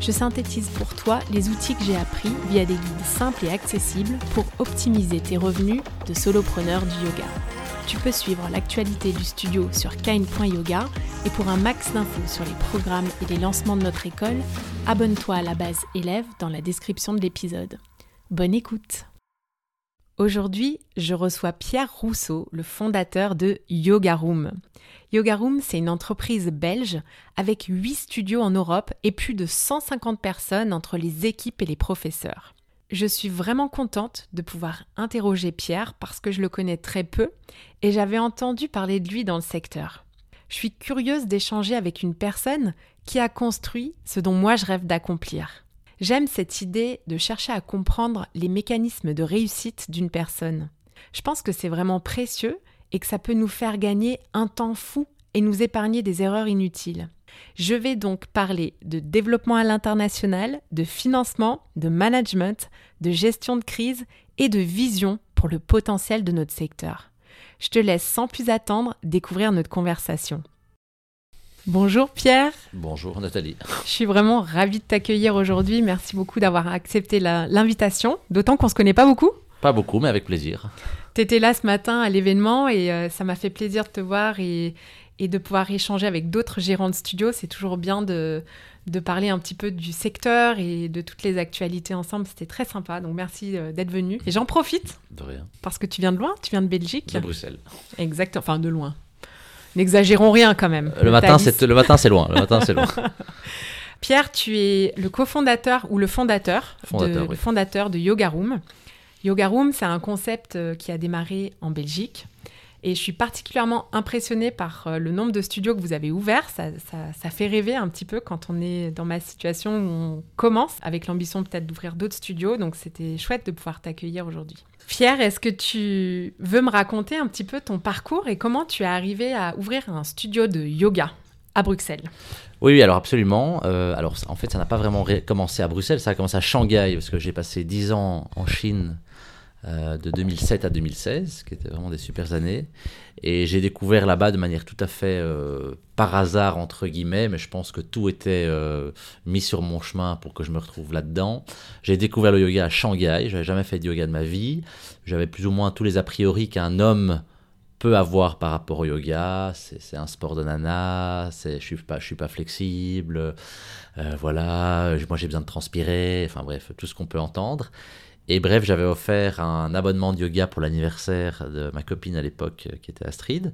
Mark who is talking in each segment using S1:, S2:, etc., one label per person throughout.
S1: je synthétise pour toi les outils que j'ai appris via des guides simples et accessibles pour optimiser tes revenus de solopreneur du yoga. Tu peux suivre l'actualité du studio sur kain.yoga et pour un max d'infos sur les programmes et les lancements de notre école, abonne-toi à la base élève dans la description de l'épisode. Bonne écoute Aujourd'hui, je reçois Pierre Rousseau, le fondateur de Yoga Room. Yoga Room, c'est une entreprise belge avec 8 studios en Europe et plus de 150 personnes entre les équipes et les professeurs. Je suis vraiment contente de pouvoir interroger Pierre parce que je le connais très peu et j'avais entendu parler de lui dans le secteur. Je suis curieuse d'échanger avec une personne qui a construit ce dont moi je rêve d'accomplir. J'aime cette idée de chercher à comprendre les mécanismes de réussite d'une personne. Je pense que c'est vraiment précieux et que ça peut nous faire gagner un temps fou et nous épargner des erreurs inutiles. Je vais donc parler de développement à l'international, de financement, de management, de gestion de crise et de vision pour le potentiel de notre secteur. Je te laisse sans plus attendre découvrir notre conversation. Bonjour Pierre.
S2: Bonjour Nathalie.
S1: Je suis vraiment ravie de t'accueillir aujourd'hui. Merci beaucoup d'avoir accepté l'invitation, d'autant qu'on ne se connaît pas beaucoup.
S2: Pas beaucoup, mais avec plaisir.
S1: Tu étais là ce matin à l'événement et euh, ça m'a fait plaisir de te voir et, de pouvoir échanger avec d'autres gérants de studio. C'est toujours bien de, de, parler un petit peu du secteur et de toutes les actualités ensemble. C'était très sympa, donc merci euh, d'être venu. Et j'en profite.
S2: De rien.
S1: Parce que tu viens de loin, tu viens de Belgique.
S2: De Bruxelles.
S1: Exact, enfin de loin. N'exagérons rien quand même.
S2: Le, matin, c'est le matin, c'est loin. Le matin, c'est loin.
S1: Pierre, tu es le cofondateur ou le fondateur, de, le fondateur de Yoga Room. Yoga Room, c'est un concept euh, qui a démarré en Belgique. Et je suis particulièrement impressionnée par euh, le nombre de studios que vous avez ouverts. Ça, ça, fait rêver un petit peu quand on est dans ma situation où on commence avec l'ambition peut-être d'ouvrir d'autres studios. Donc c'était chouette de pouvoir t'accueillir aujourd'hui. Pierre, est-ce que tu veux me raconter un petit peu ton parcours et comment tu es arrivé à ouvrir un studio de yoga à Bruxelles?
S2: Oui, oui, alors absolument. Euh, alors en fait, ça n'a pas vraiment commencé à Bruxelles, ça a commencé à Shanghai, parce que j'ai passé 10 ans en Chine euh, de 2007 à 2016, qui étaient vraiment des super années. Et j'ai découvert là-bas de manière tout à fait euh, par hasard, entre guillemets, mais je pense que tout était euh, mis sur mon chemin pour que je me retrouve là-dedans. J'ai découvert le yoga à Shanghai, j'avais jamais fait de yoga de ma vie. J'avais plus ou moins tous les a priori qu'un homme peut avoir par rapport au yoga. C'est un sport de nana, je suis pas, suis pas flexible, voilà, moi j'ai besoin de transpirer, enfin bref, tout ce qu'on peut entendre. Et bref, j'avais offert un abonnement de yoga pour l'anniversaire de ma copine à l'époque, euh, qui était Astrid.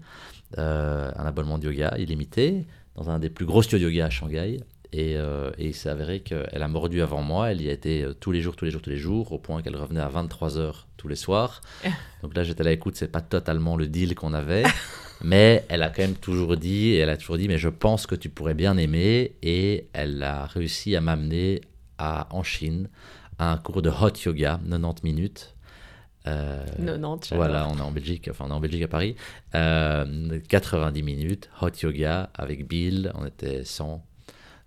S2: Euh, un abonnement de yoga illimité dans un des plus gros studios de yoga à Shanghai. Et, euh, et il s'est avéré qu'elle a mordu avant moi. Elle y a été tous les jours, tous les jours, tous les jours, au point qu'elle revenait à 23h tous les soirs. Donc là, j'étais là, écoute, c'est pas totalement le deal qu'on avait. mais elle a quand même toujours dit, et elle a toujours dit, mais je pense que tu pourrais bien aimer. Et elle a réussi à m'amener en Chine un cours de hot yoga, 90 minutes.
S1: Euh, 90,
S2: Voilà, on est en Belgique, enfin on est en Belgique à Paris. 90 euh, minutes, hot yoga avec Bill, on était 100,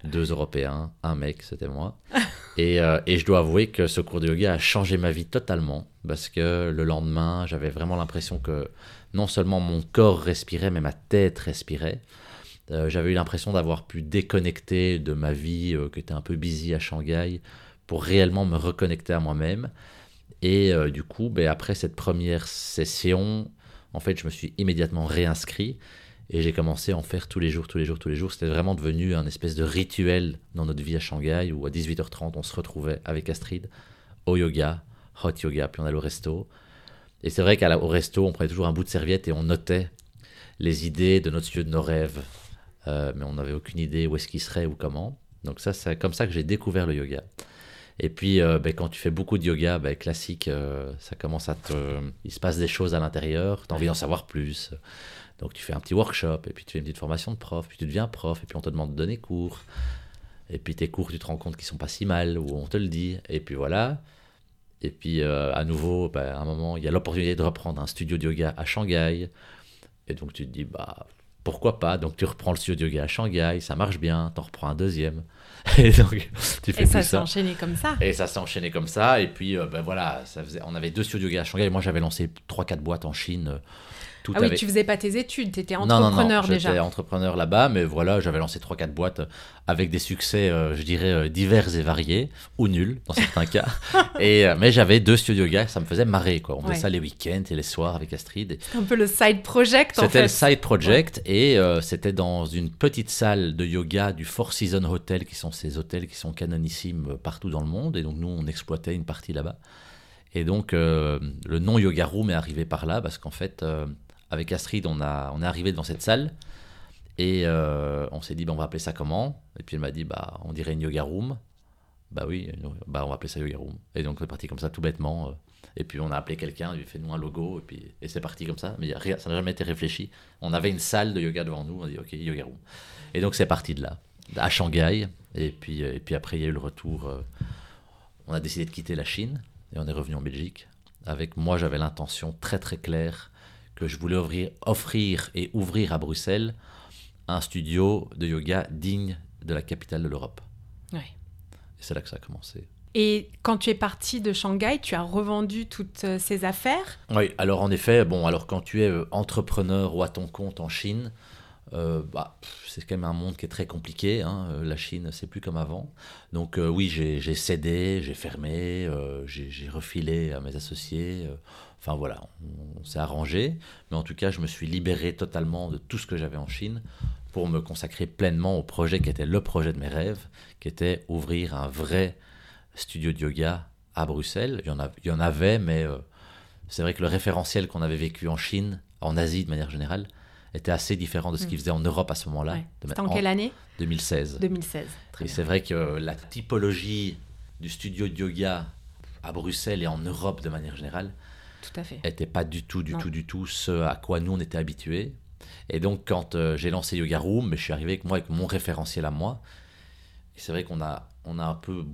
S2: deux Européens, un mec, c'était moi. et, euh, et, je dois avouer que ce cours de yoga a changé ma vie totalement, parce que le lendemain, j'avais vraiment l'impression que non seulement mon corps respirait, mais ma tête respirait. Euh, j'avais eu l'impression d'avoir pu déconnecter de ma vie qui était un peu busy à Shanghai pour réellement me reconnecter à moi-même. Et euh, du coup, ben, après cette première session, en fait, je me suis immédiatement réinscrit et j'ai commencé à en faire tous les jours, tous les jours, tous les jours. C'était vraiment devenu un espèce de rituel dans notre vie à Shanghai où à 18h30, on se retrouvait avec Astrid au yoga, hot yoga, puis on allait au resto. Et c'est vrai qu'au resto, on prenait toujours un bout de serviette et on notait les idées de notre studio, de nos rêves. Euh, mais on n'avait aucune idée où est-ce qu'il serait ou comment. Donc ça, c'est comme ça que j'ai découvert le yoga. Et puis, euh, ben, quand tu fais beaucoup de yoga, ben, classique, euh, ça commence à te. Il se passe des choses à l'intérieur, tu as envie d'en savoir plus. Donc, tu fais un petit workshop, et puis tu fais une petite formation de prof, puis tu deviens prof, et puis on te demande de donner cours. Et puis tes cours, tu te rends compte qu'ils sont pas si mal, ou on te le dit. Et puis voilà. Et puis, euh, à nouveau, bah, à un moment, il y a l'opportunité de reprendre un studio de yoga à Shanghai. Et donc, tu te dis, bah, pourquoi pas Donc, tu reprends le studio de yoga à Shanghai, ça marche bien, tu en reprends un deuxième.
S1: Et donc, tu fais et ça s'est enchaîné comme ça.
S2: Et ça s'est enchaîné comme ça. Et puis, euh, ben voilà, ça faisait, on avait deux studios de yoga à Shanghai. Moi, j'avais lancé 3-4 boîtes en Chine. Euh,
S1: ah oui, tu faisais pas tes études, tu étais entrepreneur
S2: non, non,
S1: déjà.
S2: J'étais entrepreneur là-bas, mais voilà, j'avais lancé 3-4 boîtes avec des succès, euh, je dirais, euh, divers et variés, ou nuls dans certains cas. Et, euh, mais j'avais deux studios yoga, ça me faisait marrer. Quoi. On faisait ça les week-ends et les soirs avec Astrid.
S1: C'était un peu le side project
S2: en fait. C'était le side project et c'était dans une petite salle de yoga du Four Seasons Hotel, qui sont ces hôtels qui sont canonissimes partout dans le monde. Et donc nous, on exploitait une partie là-bas. Et donc le nom Yoga Room est arrivé par là parce qu'en fait avec Astrid, on, a, on est arrivé dans cette salle et euh, on s'est dit, bah, on va appeler ça comment? Et puis elle m'a dit, bah, on dirait une yoga room. Bah oui, bah, on va appeler ça yoga room. Et donc c'est parti comme ça, tout bêtement. Euh. Et puis on a appelé quelqu'un, il fait nous un logo, et puis et c'est parti comme ça. Mais ça n'a jamais été réfléchi. On avait une salle de yoga devant nous, on a dit, ok, yoga room. Et donc c'est parti de là, à Shanghai. Et puis, euh, et puis après, il y a eu le retour. on a décidé de quitter la Chine et on est revenu en Belgique. Avec moi, j'avais l'intention très très claire que je voulais offrir, offrir et ouvrir à Bruxelles un studio de yoga digne de la capitale de l'Europe.
S1: Oui.
S2: Et c'est là que ça a commencé.
S1: Et quand tu es parti de Shanghai, tu as revendu toutes euh, ces affaires?
S2: Oui, alors en effet, bon, alors quand tu es euh, entrepreneur ou à ton compte en Chine, euh, bah, c'est quand même un monde qui est très compliqué. Hein. La Chine, c'est plus comme avant. Donc oui, j'ai cédé, j'ai fermé, j'ai refilé à mes associés. Enfin voilà, on, s'est arrangé, mais en tout cas, je me suis libéré totalement de tout ce que j'avais en Chine pour me consacrer pleinement au projet qui était le projet de mes rêves, qui était ouvrir un vrai studio de yoga à Bruxelles. Il y en, il y en avait, mais euh, c'est vrai que le référentiel qu'on avait vécu en Chine, en Asie de manière générale, était assez différent de ce qu'ils hmm. faisaient en Europe à ce moment-là.
S1: C'était en, quelle année?
S2: 2016.
S1: 2016.
S2: et c'est vrai que la typologie du studio de yoga à Bruxelles et en Europe de manière générale
S1: tout à fait.
S2: Était pas du tout, du tout, du tout ce à quoi nous on était habitués. Et donc quand euh, j'ai lancé Yoga Room, mais je suis arrivé avec moi avec mon référentiel à moi. Et c'est vrai qu'on a, on a un peu,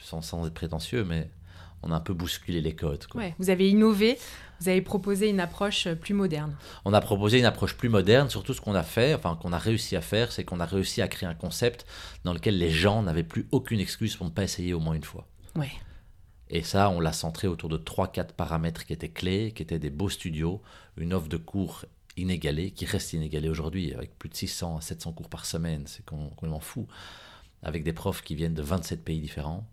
S2: sans, sans être prétentieux, mais on a un peu bousculé les codes.
S1: Ouais, vous avez innové, vous avez proposé une approche euh, plus moderne.
S2: On a proposé une approche plus moderne. Surtout, ce qu'on a fait, enfin qu'on a réussi à faire, c'est qu'on a réussi à créer un concept dans lequel les gens n'avaient plus aucune excuse pour ne pas essayer au moins une fois.
S1: Ouais.
S2: Et ça, on l'a centré autour de 3-4 paramètres qui étaient clés, qui étaient des beaux studios, une offre de cours inégalée, qui reste inégalée aujourd'hui, avec plus de 600 à 700 cours par semaine, c'est complètement fou, avec des profs qui viennent de 27 pays différents,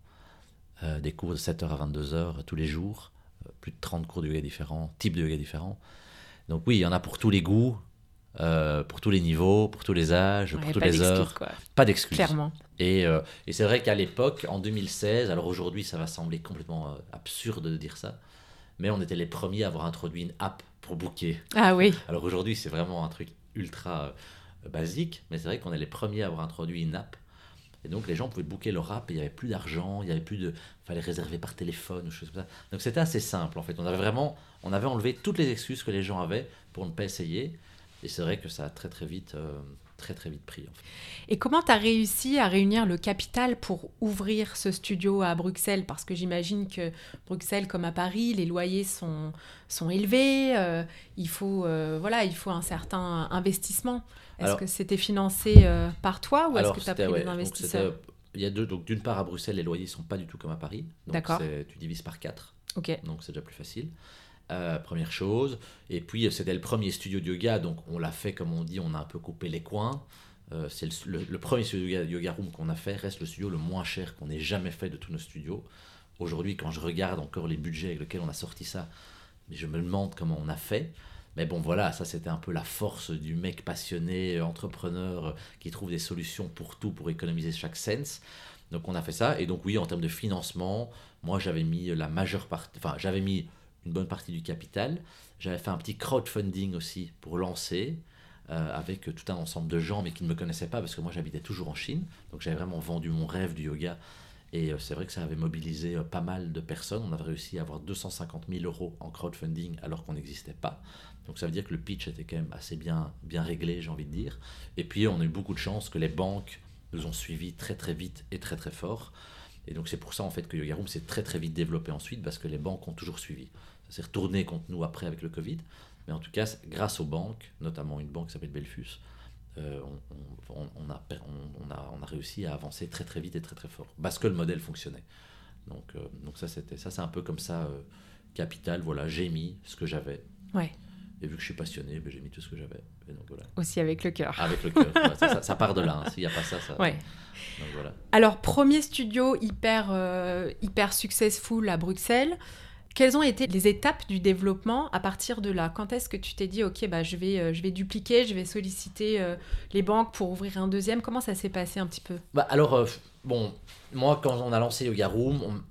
S2: euh, des cours de 7h à 22h tous les jours, euh, plus de 30 cours de yoga différents, types de yoga différents. Donc oui, il y en a pour tous les goûts, euh, pour tous les niveaux, pour tous les âges, pour toutes les heures. Pas d'excuses.
S1: Clairement.
S2: Et, euh, et c'est vrai qu'à l'époque, en 2016, alors aujourd'hui ça va sembler complètement euh, absurde de dire ça, mais on était les premiers à avoir introduit une app pour booker.
S1: Ah oui.
S2: Alors aujourd'hui c'est vraiment un truc ultra basique, mais c'est vrai qu'on est les premiers à avoir introduit une app. Et donc les gens pouvaient booker leur app et il n'y avait plus d'argent, il y avait plus de... fallait réserver par téléphone ou choses comme ça. Donc c'était assez simple en fait. On avait vraiment... On avait enlevé toutes les excuses que les gens avaient pour ne pas essayer. Et c'est vrai que ça a très très vite, euh, très très vite pris.
S1: Et comment tu as réussi à réunir le capital pour ouvrir ce studio à Bruxelles? Parce que j'imagine que Bruxelles, comme à Paris, les loyers sont, sont élevés. Euh, il, faut, euh, voilà, il faut un certain investissement. Est-ce que c'était financé par toi ou est-ce que tu as pris des investisseurs?
S2: il y a deux, donc d'une part à Bruxelles, les loyers sont pas du tout comme à Paris.
S1: D'accord.
S2: Tu divises par quatre.
S1: Ok.
S2: Donc c'est déjà plus facile. Euh, première chose. Et puis, c'était le premier studio de yoga, donc on l'a fait, comme on dit, on a un peu coupé les coins. Euh, c'est le, premier studio de yoga, room qu'on a fait, reste le studio le moins cher qu'on ait jamais fait de tous nos studios. Aujourd'hui, quand je regarde encore les budgets avec lesquels on a sorti ça, je me demande comment on a fait. Mais bon, voilà, ça c'était un peu la force du mec passionné, entrepreneur, qui trouve des solutions pour tout, pour économiser chaque sens. Donc on a fait ça. Et donc oui, en termes de financement, moi j'avais mis la majeure partie, enfin j'avais mis une bonne partie du capital. J'avais fait un petit crowdfunding aussi pour lancer. Euh, avec tout un ensemble de gens, mais qui ne me connaissaient pas, parce que moi j'habitais toujours en Chine, donc j'avais vraiment vendu mon rêve du yoga, et euh, c'est vrai que ça avait mobilisé euh, pas mal de personnes, on avait réussi à avoir 250 000 euros en crowdfunding alors qu'on n'existait pas, donc ça veut dire que le pitch était quand même assez bien, bien réglé, j'ai envie de dire, et puis on a eu beaucoup de chance que les banques nous ont suivis très très vite et très très fort, Et donc c'est pour ça en fait que Yoga Room s'est très très vite développé ensuite parce que les banques ont toujours suivi. Ça s'est retourné contre nous après avec le Covid. Mais en tout cas, grâce aux banques, notamment une banque qui s'appelle Belfus, euh, on, on, a, on, a, on, a, réussi à avancer très très vite et très très fort parce que le modèle fonctionnait. Donc, euh, donc ça, c'était ça, c'est un peu comme ça, euh, capital. Voilà, j'ai mis ce que j'avais.
S1: Ouais.
S2: Et vu que je suis passionné, ben, j'ai mis tout ce que j'avais. Voilà.
S1: Aussi avec le cœur.
S2: Avec le cœur. ça, ça, part de là. Hein. S'il n'y a pas ça, ça.
S1: Ouais. Donc, voilà. Alors, premier studio hyper, hyper successful à Bruxelles. Quelles ont été les étapes du développement à partir de là? Quand est-ce que tu t'es dit, OK, bah, je, vais, euh, je vais dupliquer, je vais solliciter euh, les banques pour ouvrir un deuxième? Comment ça s'est passé un petit peu?
S2: Bah, Alors, euh, bon, moi, quand on a lancé Yoga Room,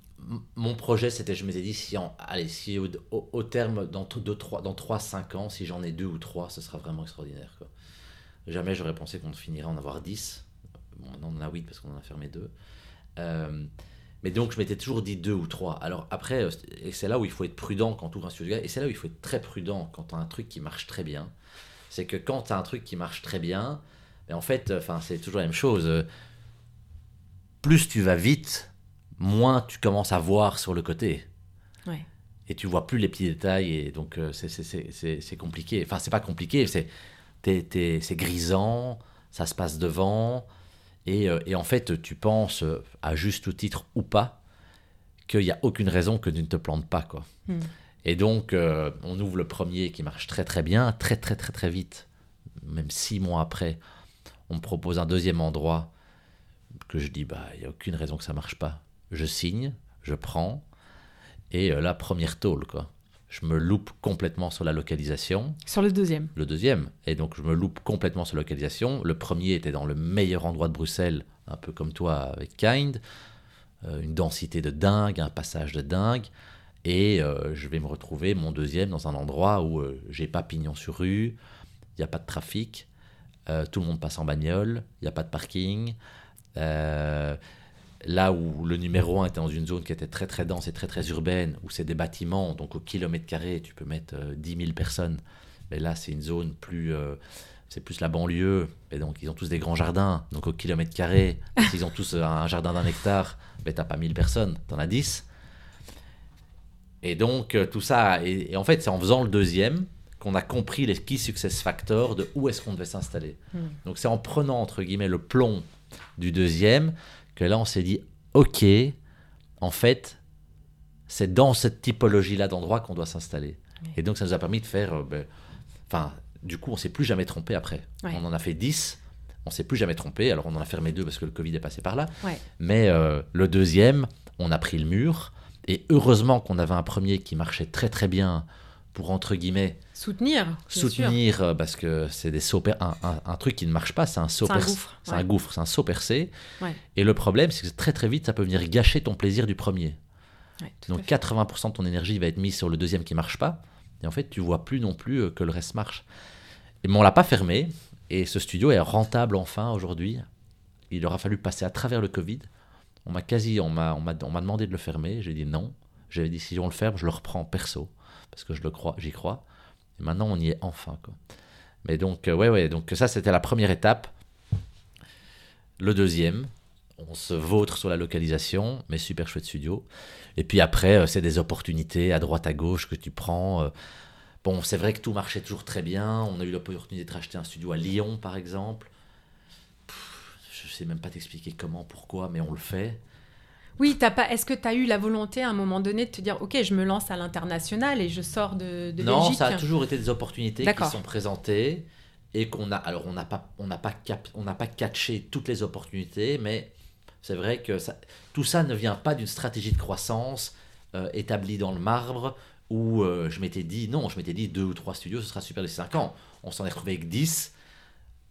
S2: mon projet, c'était, je m'étais dit, si, allez, si au, terme, dans 3-5 dans ans, si j'en ai deux ou trois, ce sera vraiment extraordinaire. Quoi. Jamais j'aurais pensé qu'on finirait en avoir 10. Bon, maintenant, on en a 8 parce qu'on en a fermé deux. Mais donc, je m'étais toujours dit deux ou trois. Alors après, euh, et c'est là où il faut être prudent quand tu ouvres un studio, et c'est là où il faut être très prudent quand as un truc qui marche très bien. C'est que quand tu as un truc qui marche très bien, ben en fait, enfin, c'est toujours la même chose. Euh, plus tu vas vite, moins tu commences à voir sur le côté.
S1: Ouais.
S2: Et tu vois plus les petits détails, et donc euh, c'est compliqué. Enfin, c'est pas compliqué, c'est grisant, ça se passe devant. Euh, et, en fait, tu penses, euh, à juste titre ou pas, qu'il n'y a aucune raison que tu ne te plantes pas. Quoi. Hmm. Et donc, euh, on ouvre le premier qui marche très très bien, très très très très vite. Même six mois après, on me propose un deuxième endroit que je dis, bah, il n'y a aucune raison que ça marche pas. Je signe, je prends, et la première tôle, quoi je me loupe complètement sur la localisation.
S1: Sur le deuxième
S2: Le deuxième. Et donc, je me loupe complètement sur la localisation. Le premier était dans le meilleur endroit de Bruxelles, un peu comme toi avec Kind. Euh, une densité de dingue, un passage de dingue. Et euh, je vais me retrouver, mon deuxième, dans un endroit où euh, j'ai pas pignon sur rue, il n'y a pas de trafic, tout le monde passe en bagnole, il n'y a pas de parking. Là où le numéro 1 était dans une zone qui était très très dense et très très urbaine, où c'est des bâtiments, donc au kilomètre carré, tu peux mettre 10 euh, 000 personnes. Mais là, c'est une zone plus. Euh, c'est plus la banlieue. Et donc, ils ont tous des grands jardins. Donc, au kilomètre carré, s'ils ont tous un jardin d'un hectare, mais t'as pas 1000 personnes, t'en as 10. Et donc, euh, tout ça. Et, en fait, c'est en faisant le deuxième qu'on a compris les key success factors de où est-ce qu'on devait s'installer. Hmm. Donc, c'est en prenant, entre guillemets, le plomb du deuxième là, on s'est dit, ok, en fait, c'est dans cette typologie-là d'endroit qu'on doit s'installer. Et donc, ça nous a permis de faire. Euh, ben, enfin, du coup, on s'est plus jamais trompé après. On en a fait 10, on s'est plus jamais trompé. Alors, on en a fermé deux parce que le Covid est passé par là. Mais euh, le deuxième, on a pris le mur. Et heureusement qu'on avait un premier qui marchait très très bien pour entre guillemets
S1: soutenir
S2: soutenir euh, parce que c'est des sauts un, un, truc qui ne marche pas c'est un saut percé. c'est un gouffre c'est un saut percé. Et le problème c'est que très très vite ça peut venir gâcher ton plaisir du premier. Donc 80% de ton énergie va être mise sur le deuxième qui marche pas. Et en fait tu vois plus non plus euh, que le reste marche. Et mais on l'a pas fermé. Et ce studio est rentable enfin aujourd'hui. Il aura fallu passer à travers le Covid. On m'a quasi on m'a on m'a demandé de le fermer. J'ai dit non. J'avais dit si on le ferme je le reprends perso parce que je le crois, j'y crois. Et maintenant, on y est enfin. Mais donc, euh, ouais, ouais, donc ça, c'était la première étape. Le deuxième, on se vautre sur la localisation, mais super chouette studio. Et puis après, euh, c'est des opportunités à droite, à gauche que tu prends. Euh. Bon, c'est vrai que tout marchait toujours très bien. On a eu l'opportunité de racheter un studio à Lyon, par exemple. Je sais même pas t'expliquer comment, pourquoi, mais on le fait.
S1: Oui, pas. Est-ce que tu as eu la volonté à un moment donné de te dire, ok, je me lance à l'international et je sors de, de
S2: non,
S1: Belgique
S2: ça a toujours été des opportunités qui sont présentées et qu'on a. Alors, on n'a pas, on n'a pas, on n'a pas catché toutes les opportunités, mais c'est vrai que ça, tout ça ne vient pas d'une stratégie de croissance euh, établie dans le marbre où euh, je m'étais dit, non, je m'étais dit deux ou trois studios, ce sera super les cinq ans. On s'en est retrouvé avec 10.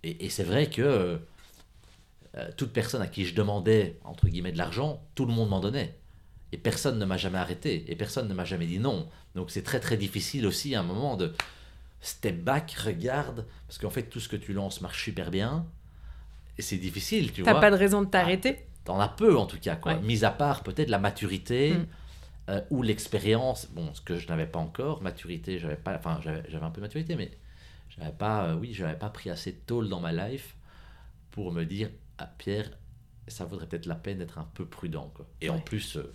S2: Et, et c'est vrai que euh, toute personne à qui je demandais, entre guillemets, de l'argent, tout le monde m'en donnait. Et personne ne m'a jamais arrêté. Et personne ne m'a jamais dit non. Donc c'est très très difficile aussi à un moment de step back, regarde. Parce qu'en fait, tout ce que tu lances marche super bien. Et c'est difficile, tu vois.
S1: T'as pas de raison de t'arrêter
S2: ah, T'en as peu en tout cas, quoi. Mis à part peut-être la maturité. Mm. Euh, ou l'expérience, bon, ce que je n'avais pas encore, maturité, j'avais pas, enfin, j'avais un peu de maturité, mais j'avais pas, euh, oui, j'avais pas pris assez de tôle dans ma life pour me dire, Pierre, ça vaudrait peut-être la peine d'être un peu prudent. Quoi. Et en plus, euh,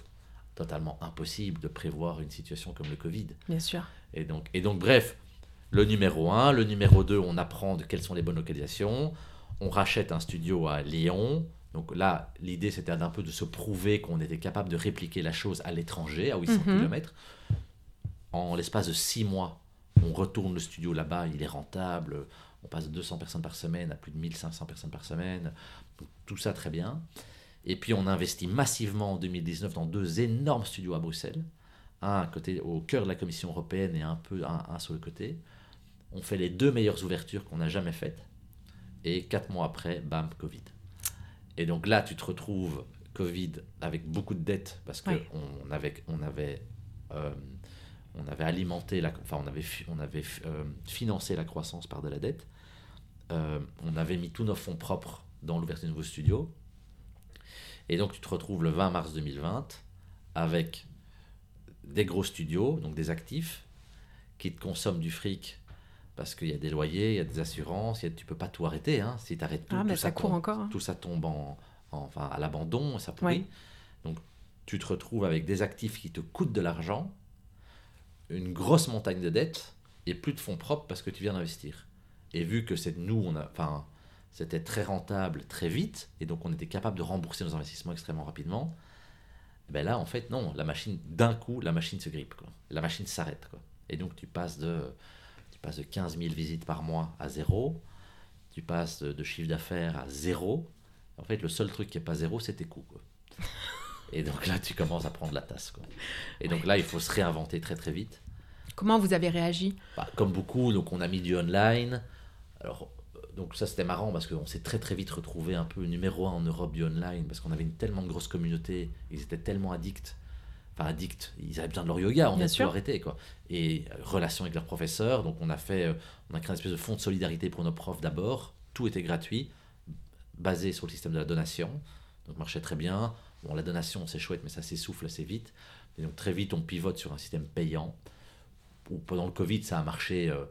S2: totalement impossible de prévoir une situation comme le Covid.
S1: Bien sûr.
S2: Et donc, et donc bref, le numéro 1, le numéro 2, on apprend de quelles sont les bonnes localisations. On rachète un studio à Lyon. Donc là, l'idée, c'était d'un peu de se prouver qu'on était capable de répliquer la chose à l'étranger, à 800
S1: Mhm.
S2: km. En l'espace de 6 mois, on retourne le studio là-bas, il est rentable. On passe de 200 personnes par semaine à plus de 1500 personnes par semaine. Donc, tout ça, très bien. Et puis, on investit massivement en 2019 dans deux énormes studios à Bruxelles un côté, au cœur de la Commission européenne et un peu un, un sur le côté. On fait les deux meilleures ouvertures qu'on a jamais faites. Et quatre mois après, bam, Covid. Et donc là, tu te retrouves Covid avec beaucoup de dettes parce qu'on on avait, on avait, euh, on avait alimenté, la, enfin on avait, on avait euh, financé la croissance par de la dette. Euh, on avait mis tous nos fonds propres dans l'ouverture de nouveaux studios. Et donc tu te retrouves le 20 mars 2020 avec des gros studios, donc des actifs, qui te consomment du fric parce qu'il y a des loyers, il y a des assurances, il y a- tu peux pas tout arrêter. Hein. Si tu arrêtes tout,
S1: Ah, mais ça court
S2: tombe,
S1: encore. hein.
S2: tout ça tombe en, en- enfin, à l'abandon, ça pourrit.
S1: Ouais.
S2: Donc tu te retrouves avec des actifs qui te coûtent de l'argent, une grosse montagne de dettes et plus de fonds propres parce que tu viens d'investir. Et vu que c'est nous, on a, enfin, c'était très rentable très vite et donc on était capable de rembourser nos investissements extrêmement rapidement. Ben là, en fait, non, la machine, d'un coup, la machine se grippe. Quoi. La machine s'arrête. Quoi. Et donc, tu passes, de, tu passes de 15 000 visites par mois à zéro. Tu passes de, de chiffre d'affaires à zéro. En fait, le seul truc qui n'est pas zéro, c'est tes coûts. Quoi. Et donc là, tu commences à prendre la tasse. Quoi. Et donc là, il faut se réinventer très très vite.
S1: Comment vous avez réagi?
S2: Bah, comme beaucoup, donc on a mis du online. Alors, donc ça c'était marrant parce qu'on s'est très très vite retrouvé un peu numéro un en Europe du online parce qu'on avait une tellement grosse communauté, ils étaient tellement addicts, enfin addicts, ils avaient besoin de leur yoga, on
S1: Bien
S2: a
S1: sûr.
S2: arrêté quoi. Et euh, relation avec leurs professeurs, donc on a fait, euh, on a créé une espèce de fonds de solidarité pour nos profs d'abord, tout était gratuit, basé sur le système de la donation, donc marchait très bien. Bon, la donation c'est chouette mais ça s'essouffle assez vite, et donc très vite on pivote sur un système payant pendant le Covid, ça a marché, euh,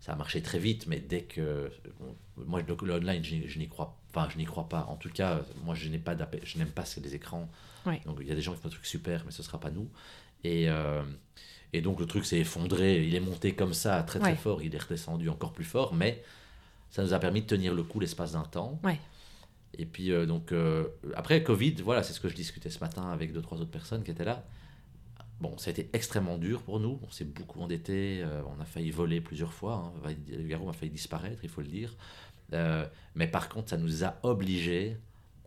S2: ça a marché très vite, mais dès que bon, moi le, le online, je, n'y- je n'y crois, enfin je n'y crois pas. En tout cas, moi je n'ai pas je n'aime pas les écrans.
S1: Ouais.
S2: Donc il y a des gens qui font des trucs super, mais ce sera pas nous. Et euh, et donc le truc s'est effondré, il est monté comme ça très très
S1: Ouais.
S2: fort, il est redescendu encore plus fort, mais ça nous a permis de tenir le coup l'espace d'un temps.
S1: Ouais.
S2: Et puis euh, donc euh, après Covid, voilà, c'est ce que je discutais ce matin avec deux trois autres personnes qui étaient là. Bon, ça a été extrêmement dur pour nous. On s'est beaucoup endetté. euh, on a failli voler plusieurs fois. Hein. Le Garou a failli disparaître, il faut le dire. Euh, mais par contre, ça nous a obligés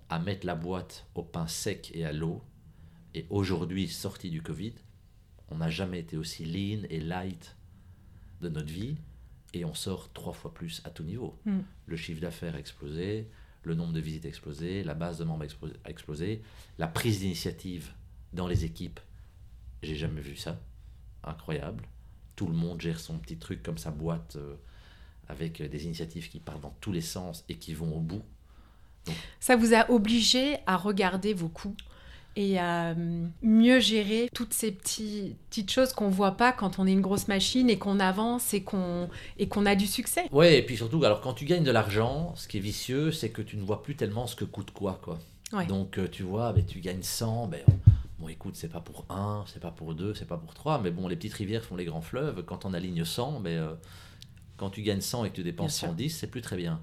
S2: à mettre la boîte au pain sec et à l'eau. Et aujourd'hui, sorti du Covid, on n'a jamais été aussi lean et light de notre vie. Et on sort trois fois plus à tout niveau.
S1: Mm.
S2: Le chiffre d'affaires a explosé, le nombre de visites a explosé, la base de membres a explosé, la prise d'initiative dans les équipes, j'ai jamais vu ça. Incroyable. Tout le monde gère son petit truc comme sa boîte euh, avec euh, des initiatives qui partent dans tous les sens et qui vont au bout.
S1: Ça vous a obligé à regarder vos coûts et à euh, mieux gérer toutes ces petits, petites choses qu'on voit pas quand on est une grosse machine et qu'on avance et qu'on et qu'on a du succès.
S2: Ouais, et puis surtout, alors quand tu gagnes de l'argent, ce qui est vicieux, c'est que tu ne vois plus tellement ce que coûte quoi, quoi.
S1: Ouais.
S2: Donc tu vois, ben, tu gagnes 100, ben, bon écoute, c'est pas pour 1, c'est pas pour 2, c'est pas pour 3, mais bon, les petites rivières font les grands fleuves. Quand on aligne 100, ben, euh, quand tu gagnes 100 et que tu dépenses
S1: Bien sûr.
S2: 110, c'est plus très bien.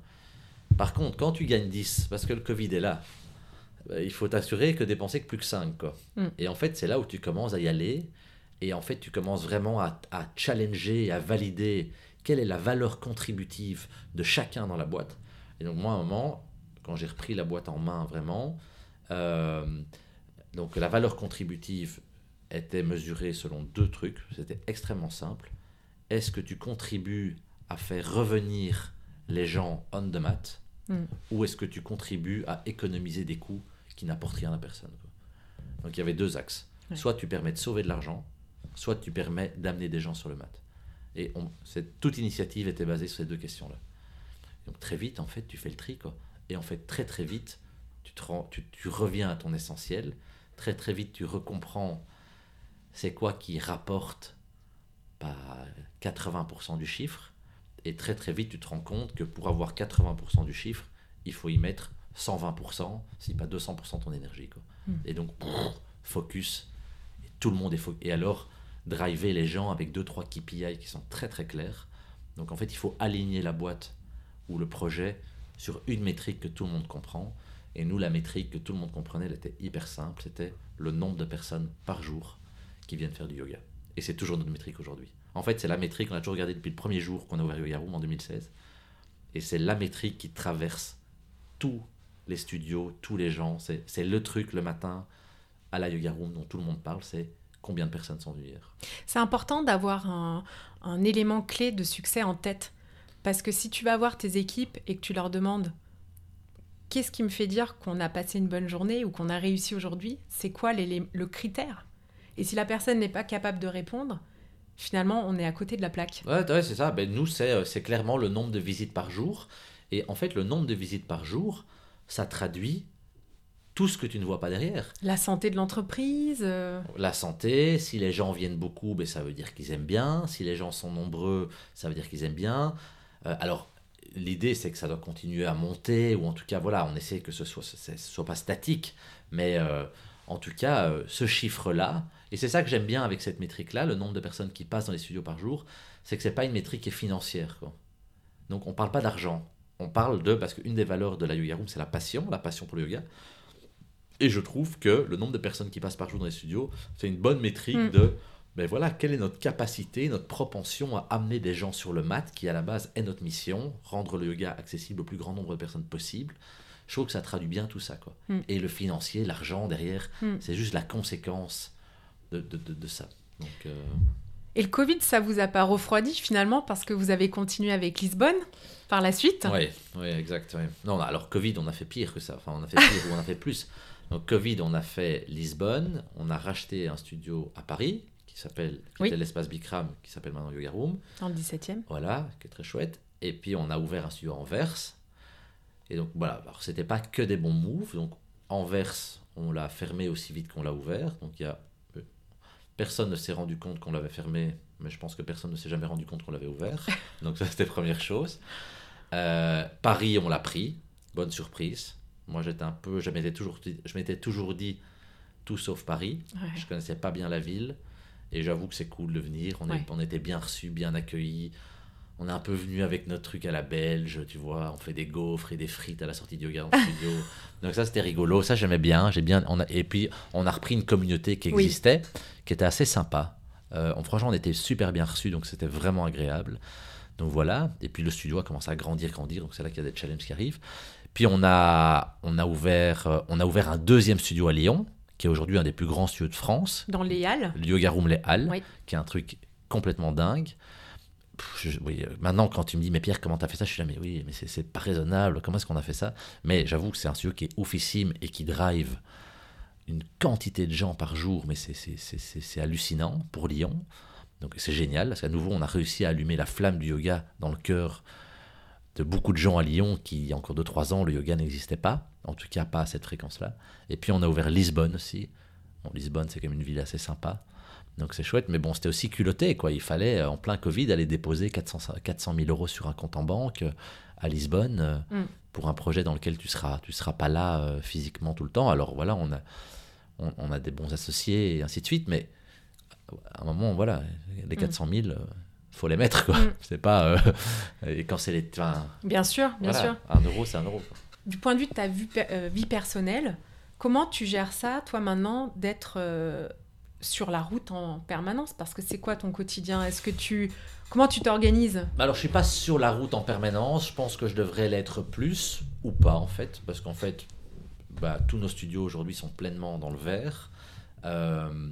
S2: Par contre, quand tu gagnes 10, parce que le Covid est là, ben, il faut t'assurer que dépenser que plus que 5. Quoi.
S1: Mm.
S2: Et en fait, c'est là où tu commences à y aller, et en fait, tu commences vraiment à, à challenger, à valider quelle est la valeur contributive de chacun dans la boîte. Et donc moi, à un moment, quand j'ai repris la boîte en main vraiment, euh, donc la valeur contributive était mesurée selon deux trucs. C'était extrêmement simple. Est-ce que tu contribues à faire revenir les gens on the mat
S1: Mm.
S2: ou est-ce que tu contribues à économiser des coûts qui n'apportent rien à personne. Donc il y avait deux axes.
S1: Ouais.
S2: Soit tu permets de sauver de l'argent, soit tu permets d'amener des gens sur le mat. Et on, cette, toute initiative était basée sur ces deux questions-là. Donc très vite, en fait, tu fais le tri, quoi. Et en fait, très très vite, tu, te rends- tu, tu reviens à ton essentiel. Très très vite, tu recomprends c'est quoi qui rapporte pas 80% du chiffre. Et très très vite, tu te rends compte que pour avoir 80% du chiffre, il faut y mettre 120%, si pas 200% ton énergie. Quoi.
S1: Mm.
S2: Et donc, focus, et tout le monde est focus. Et alors, driver les gens avec deux, trois KPI qui sont très très clairs. Donc en fait, il faut aligner la boîte ou le projet sur une métrique que tout le monde comprend. Et nous, la métrique que tout le monde comprenait, elle était hyper simple. C'était le nombre de personnes par jour qui viennent faire du yoga. Et c'est toujours notre métrique aujourd'hui. En fait, c'est la métrique qu'on a toujours regardée depuis le premier jour qu'on a ouvert Yoga Room en 2016. Et c'est la métrique qui traverse tous les studios, tous les gens. C'est le truc le matin à la Yoga Room dont tout le monde parle, c'est combien de personnes sont venues hier.
S1: C'est important d'avoir un élément clé de succès en tête. Parce que si tu vas voir tes équipes et que tu leur demandes qu'est-ce qui me fait dire qu'on a passé une bonne journée ou qu'on a réussi aujourd'hui, c'est quoi l'élé- le critère? Et si la personne n'est pas capable de répondre, finalement, on est à côté de la plaque.
S2: Ouais, ouais, c'est ça. Ben, nous, c'est euh, c'est clairement le nombre de visites par jour. Et en fait, le nombre de visites par jour, ça traduit tout ce que tu ne vois pas derrière.
S1: La santé de l'entreprise, euh,
S2: La santé, si les gens viennent beaucoup, ben, ça veut dire qu'ils aiment bien. Si les gens sont nombreux, ça veut dire qu'ils aiment bien. Euh, alors, l'idée, c'est que ça doit continuer à monter, ou en tout cas, voilà, on essaie que ce soit, ce, soit pas statique. Mais euh, en tout cas, euh, ce chiffre-là, et c'est ça que j'aime bien avec cette métrique-là, le nombre de personnes qui passent dans les studios par jour, c'est que c'est pas une métrique qui est financière. Quoi. Donc, on parle pas d'argent. On parle de, parce qu'une des valeurs de la Yoga Room, c'est la passion, la passion pour le yoga. Et je trouve que le nombre de personnes qui passent par jour dans les studios, c'est une bonne métrique
S1: Mm.
S2: de, ben voilà, quelle est notre capacité, notre propension à amener des gens sur le mat, qui à la base est notre mission, rendre le yoga accessible au plus grand nombre de personnes possible. Je trouve que ça traduit bien tout ça. Quoi.
S1: Mm.
S2: Et le financier, l'argent derrière,
S1: Mm.
S2: c'est juste la conséquence de, de, de- de ça. Donc, euh,
S1: Et le Covid, ça vous a pas refroidi finalement parce que vous avez continué avec Lisbonne par la suite?
S2: Oui, ouais, exact. Non, alors Covid, on a fait pire que ça. Enfin, on a fait pire ou on a fait plus. Donc Covid, on a fait Lisbonne, on a racheté un studio à Paris qui s'appelle, qui
S1: Oui.
S2: était l'espace Bikram, qui s'appelle maintenant Yoga Room.
S1: Dans le 17e.
S2: Voilà, qui est très chouette. Et puis on a ouvert un studio à Anvers. Et donc voilà, alors c'était pas que des bons moves. Donc Anvers, on l'a fermé aussi vite qu'on l'a ouvert. Donc il y a euh, personne ne s'est rendu compte qu'on l'avait fermé, mais je pense que personne ne s'est jamais rendu compte qu'on l'avait ouvert. donc ça c'était première chose. Euh, Paris, on l'a pris, bonne surprise. Moi j'étais un peu, je m'étais toujours, dit- je m'étais toujours dit tout sauf Paris.
S1: Ouais.
S2: Je connaissais pas bien la ville et j'avoue que c'est cool de venir. On, est- on était bien reçus, bien accueillis. On est un peu venu avec notre truc à la belge, tu vois. On fait des gaufres et des frites à la sortie du yoga le studio. Donc ça c'était rigolo, ça j'aimais bien. J'ai bien. On a, et puis on a repris une communauté qui
S1: Oui.
S2: existait, qui était assez sympa. Euh, on, franchement on était super bien reçus, donc c'était vraiment agréable. Donc voilà. Et puis le studio a commencé à grandir, grandir. Donc c'est là qu'il y a des challenges qui arrivent. Puis on a, on a ouvert, euh, on a ouvert un deuxième studio à Lyon, qui est aujourd'hui un des plus grands studios de France
S1: Dans les Halles.
S2: le Yoga Room Les Halles,
S1: Oui.
S2: qui est un truc complètement dingue. Pff, je- oui, euh, maintenant, quand tu me dis, mais Pierre, comment t'as fait ça Je suis là, mais oui, mais c'est- pas raisonnable, comment est-ce qu'on a fait ça? Mais j'avoue que c'est un studio qui est oufissime et qui drive une quantité de gens par jour, mais c'est hallucinant pour Lyon. Donc c'est génial, parce qu'à nouveau, on a réussi à allumer la flamme du yoga dans le cœur de beaucoup de gens à Lyon qui, il y a encore 2-3 ans, le yoga n'existait pas, en tout cas pas à cette fréquence-là. Et puis on a ouvert Lisbonne aussi. Bon, Lisbonne, c'est quand même une ville assez sympa. Donc c'est chouette, mais bon, c'était aussi culotté, quoi. Il fallait, euh, en plein Covid, aller déposer 400, 400 000 euros sur un compte en banque euh, à Lisbonne euh,
S1: Mm.
S2: pour un projet dans lequel tu seras, tu seras pas là euh, physiquement tout le temps. Alors voilà, on a, on, on a des bons associés et ainsi de suite, mais à un moment, voilà, les 400 000, euh, faut les mettre, quoi.
S1: Mm.
S2: C'est pas. euh, et quand c'est les.
S1: Bien sûr, bien
S2: voilà,
S1: sûr.
S2: Un euro, c'est un euro. quoi.
S1: Du point de vue de ta euh, vie personnelle, comment tu gères ça, toi maintenant, d'être euh, sur la route en permanence? Parce que c'est quoi ton quotidien? Est-ce que tu... Comment tu t'organises?
S2: Bah Alors, je suis pas sur la route en permanence. Je pense que je devrais l'être plus ou pas, en fait. Parce qu'en fait, bah, tous nos studios aujourd'hui sont pleinement dans le vert. Euh,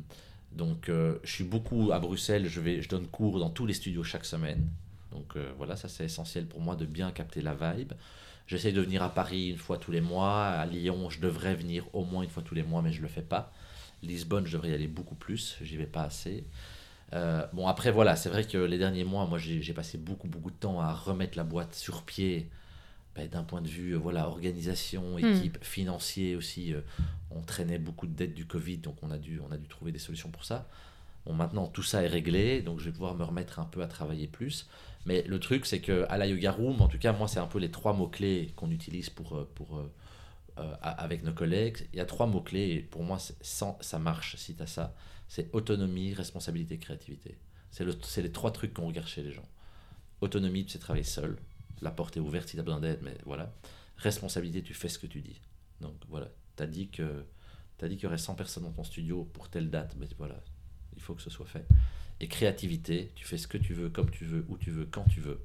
S2: donc, je suis beaucoup à Bruxelles. Je, vais, je donne cours dans tous les studios chaque semaine. Donc, voilà, ça c'est essentiel pour moi de bien capter la vibe. J'essaie de venir à Paris une fois tous les mois. À Lyon, je devrais venir au moins une fois tous les mois, mais je le fais pas. Lisbonne, je devrais y aller beaucoup plus. J'y vais pas assez. Euh, bon, après, voilà, c'est vrai que les derniers mois, moi, j'ai passé beaucoup, beaucoup de temps à remettre la boîte sur pied. Ben, D'un point de vue, euh, voilà, organisation, équipe, financier aussi. euh, on traînait beaucoup de dettes du Covid, donc on a dû, on a dû trouver des solutions pour ça. Bon, maintenant, tout ça est réglé, donc je vais pouvoir me remettre un peu à travailler plus. Mais le truc, c'est que à la Yoga Room, en tout cas, moi, c'est un peu les trois mots-clés qu'on utilise pour, euh, pour, euh, euh, avec nos collègues, il y a trois mots-clés, et pour moi, sans, ça marche si tu as ça. C'est autonomie, responsabilité, créativité. C'est le, les trois trucs qu'on regarde chez les gens. Autonomie, sais travailler seul. La porte est ouverte si tu as besoin d'aide, mais voilà. Responsabilité, tu fais ce que tu dis. Donc voilà, tu dit que tu as dit qu'il y aurait 100 personnes dans ton studio pour telle date, mais voilà, il faut que ce soit fait. Et créativité, tu fais ce que tu veux, comme tu veux, où tu veux, quand tu veux.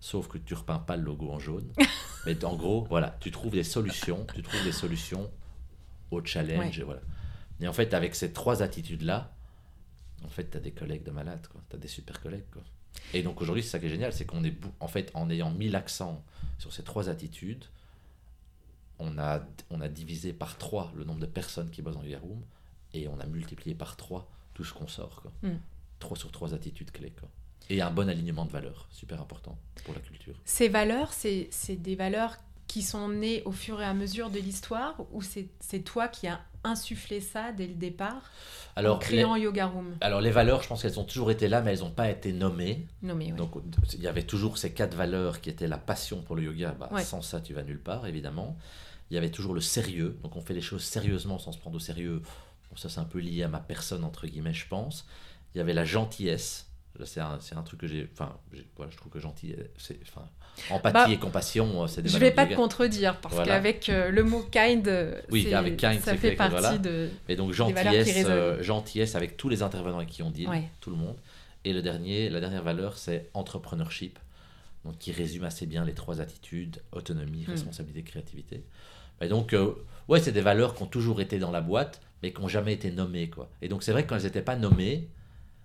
S2: Sauf que tu repeins pas le logo en jaune. mais en gros, voilà, tu trouves des solutions, tu trouves des solutions au challenge. Et, voilà. et en fait, avec ces trois attitudes-là, en fait, tu as des collègues de malades, tu as des super collègues. Quoi. Et donc aujourd'hui, c'est ça qui est génial, c'est qu'on est, en fait, en ayant mis l'accent sur ces trois attitudes, on a, on a divisé par trois le nombre de personnes qui bossent dans Yoga Room et on a multiplié par trois tout ce qu'on sort. Quoi. Hmm. Trois sur trois attitudes clés. Quoi. Et un bon alignement de valeurs, super important pour la culture.
S1: Ces valeurs, c'est des valeurs qui sont nées au fur et à mesure de l'histoire ou c'est toi qui as insufflé ça dès le départ alors, en créant Yoga Room?
S2: Alors les valeurs, je pense qu'elles ont toujours été là, mais elles n'ont pas été nommées.
S1: Nommées, oui.
S2: Donc il y avait toujours ces quatre valeurs qui étaient la passion pour le yoga. Bah, Sans ça, tu vas nulle part, évidemment. Il y avait toujours le sérieux, donc on fait les choses sérieusement sans se prendre au sérieux. Bon, ça c'est un peu lié à ma personne, entre guillemets, je pense. Il y avait la gentillesse. C'est un, un, truc que j'ai. Enfin, voilà, je trouve que gentil, c'est. Enfin, empathie bah, et compassion, c'est des
S1: Je vais pas te contredire, parce qu'avec euh, le mot kind,
S2: oui, avec kind ça fait partie voilà. de. Et donc, gentillesse, euh, gentillesse avec tous les intervenants qui ont dit, tout le monde. Et le dernier, la dernière valeur, c'est entrepreneurship, donc qui résume assez bien les trois attitudes autonomie, hmm. responsabilité, créativité. Et donc, euh, ouais, c'est des valeurs qui ont toujours été dans la boîte, mais qui n'ont jamais été nommées. Quoi. Et donc, c'est vrai que quand elles n'étaient pas nommées,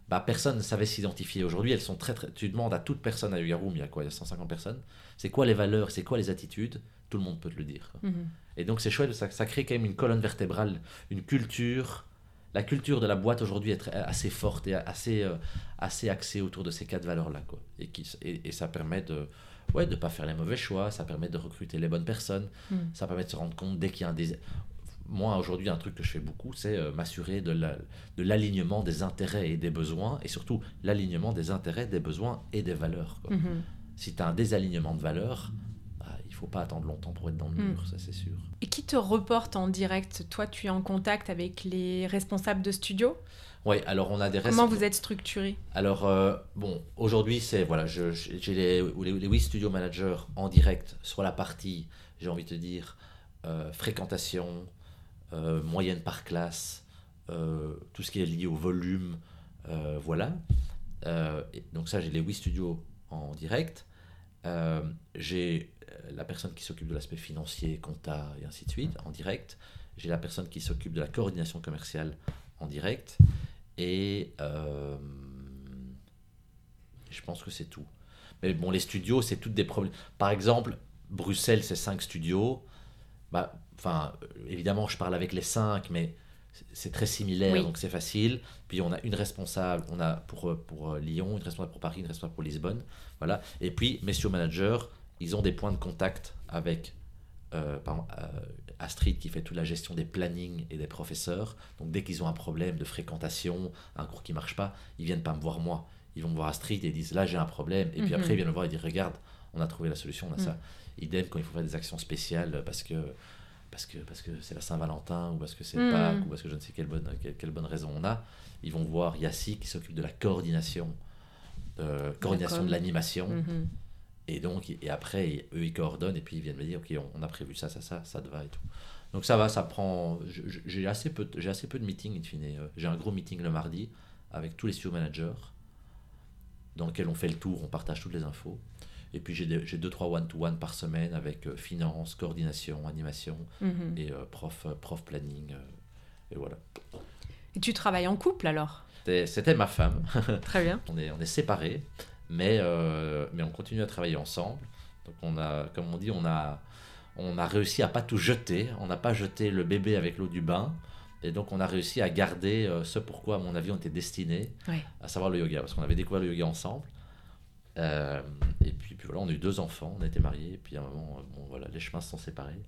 S2: bah, personne ne savait s'identifier. Aujourd'hui, elles sont très, très... Tu demandes à toute personne à Yoga Room, il y a quoi Il y a 150 personnes. C'est quoi les valeurs C'est quoi les attitudes Tout le monde peut te le dire. Mhm. Et donc, c'est chouette, ça, ça crée quand même une colonne vertébrale, une culture. La culture de la boîte aujourd'hui est assez forte et assez, euh, assez axée autour de ces quatre valeurs-là. Quoi. Et, qui, et, ça permet de ouais, de ne pas faire les mauvais choix, ça permet de recruter les bonnes personnes, hmm. ça permet de se rendre compte dès qu'il y a un désir. Moi, aujourd'hui, un truc que je fais beaucoup, c'est euh, m'assurer de l'alignement des intérêts et des besoins, et surtout l'alignement des intérêts, des besoins et des valeurs. Hmm. Si tu as un désalignement de valeurs, bah, il faut pas attendre longtemps pour être dans le hmm. mur, ça c'est sûr.
S1: Et qui te reporte en direct? Toi, tu es en contact avec les responsables de studio?
S2: Oui, alors on a des
S1: Comment vous êtes structuré
S2: Alors, euh, bon, aujourd'hui, c'est, voilà, j'ai les, les, les 8 studio managers en direct sur la partie, j'ai envie de te dire, euh, fréquentation, euh, moyenne par classe, tout ce qui est lié au volume, voilà. donc ça, j'ai les 8 studios en direct. j'ai la personne qui s'occupe de l'aspect financier, compta et ainsi de suite, en direct. J'ai la personne qui s'occupe de la coordination commerciale en direct. Et euh, je pense que c'est tout. Mais bon, les studios, c'est toutes des problèmes. Par exemple, Bruxelles, c'est cinq studios. Bah, enfin, évidemment, je parle avec les cinq, mais c'est très similaire, donc c'est facile. Puis on a une responsable, on a pour, pour Lyon, une responsable pour Paris, une responsable pour Lisbonne. Voilà. Et puis, messieurs managers, ils ont des points de contact avec euh, euh, Astrid qui fait toute la gestion des plannings et des professeurs. Donc dès qu'ils ont un problème de fréquentation, un cours qui marche pas, ils viennent pas me voir moi. Ils vont voir Astrid et disent là j'ai un problème. Et puis mhm. après ils viennent me voir et disent regarde, on a trouvé la solution, on a ça. Mhm. Idem quand il faut faire des actions spéciales parce que parce que parce que c'est la Saint-Valentin ou parce que c'est mhm. Pâques ou parce que je ne sais quelle bonne quelle, bonne raison on a, ils vont voir Yassi qui s'occupe de la coordination euh, coordination de l'animation. Et donc, et après, eux, ils coordonnent et puis ils viennent me dire, OK, on, a prévu ça, ça, ça, ça te va et tout. Donc ça va, ça prend... J'ai assez, peu, assez peu de meetings, in fine. Euh, j'ai un gros meeting le mardi avec tous les studio managers dans lequel on fait le tour, on partage toutes les infos. Et puis j'ai deux, trois one-to-one par semaine avec euh, finance, coordination, animation mhm. et euh, prof, prof planning. et voilà.
S1: Et tu travailles en couple alors?
S2: C'était ma femme.
S1: Très bien.
S2: on, est, on est séparés mais, euh, mais on continue à travailler ensemble. Donc on a, comme on dit, on a, on a réussi à pas tout jeter. On n'a pas jeté le bébé avec l'eau du bain. Et donc on a réussi à garder euh, ce pourquoi, à mon avis, on était destinés, à savoir le yoga, parce qu'on avait découvert le yoga ensemble. Euh, et puis, puis, voilà, on a eu deux enfants, on été mariés, et puis à un moment, bon, voilà, les chemins se sont séparés.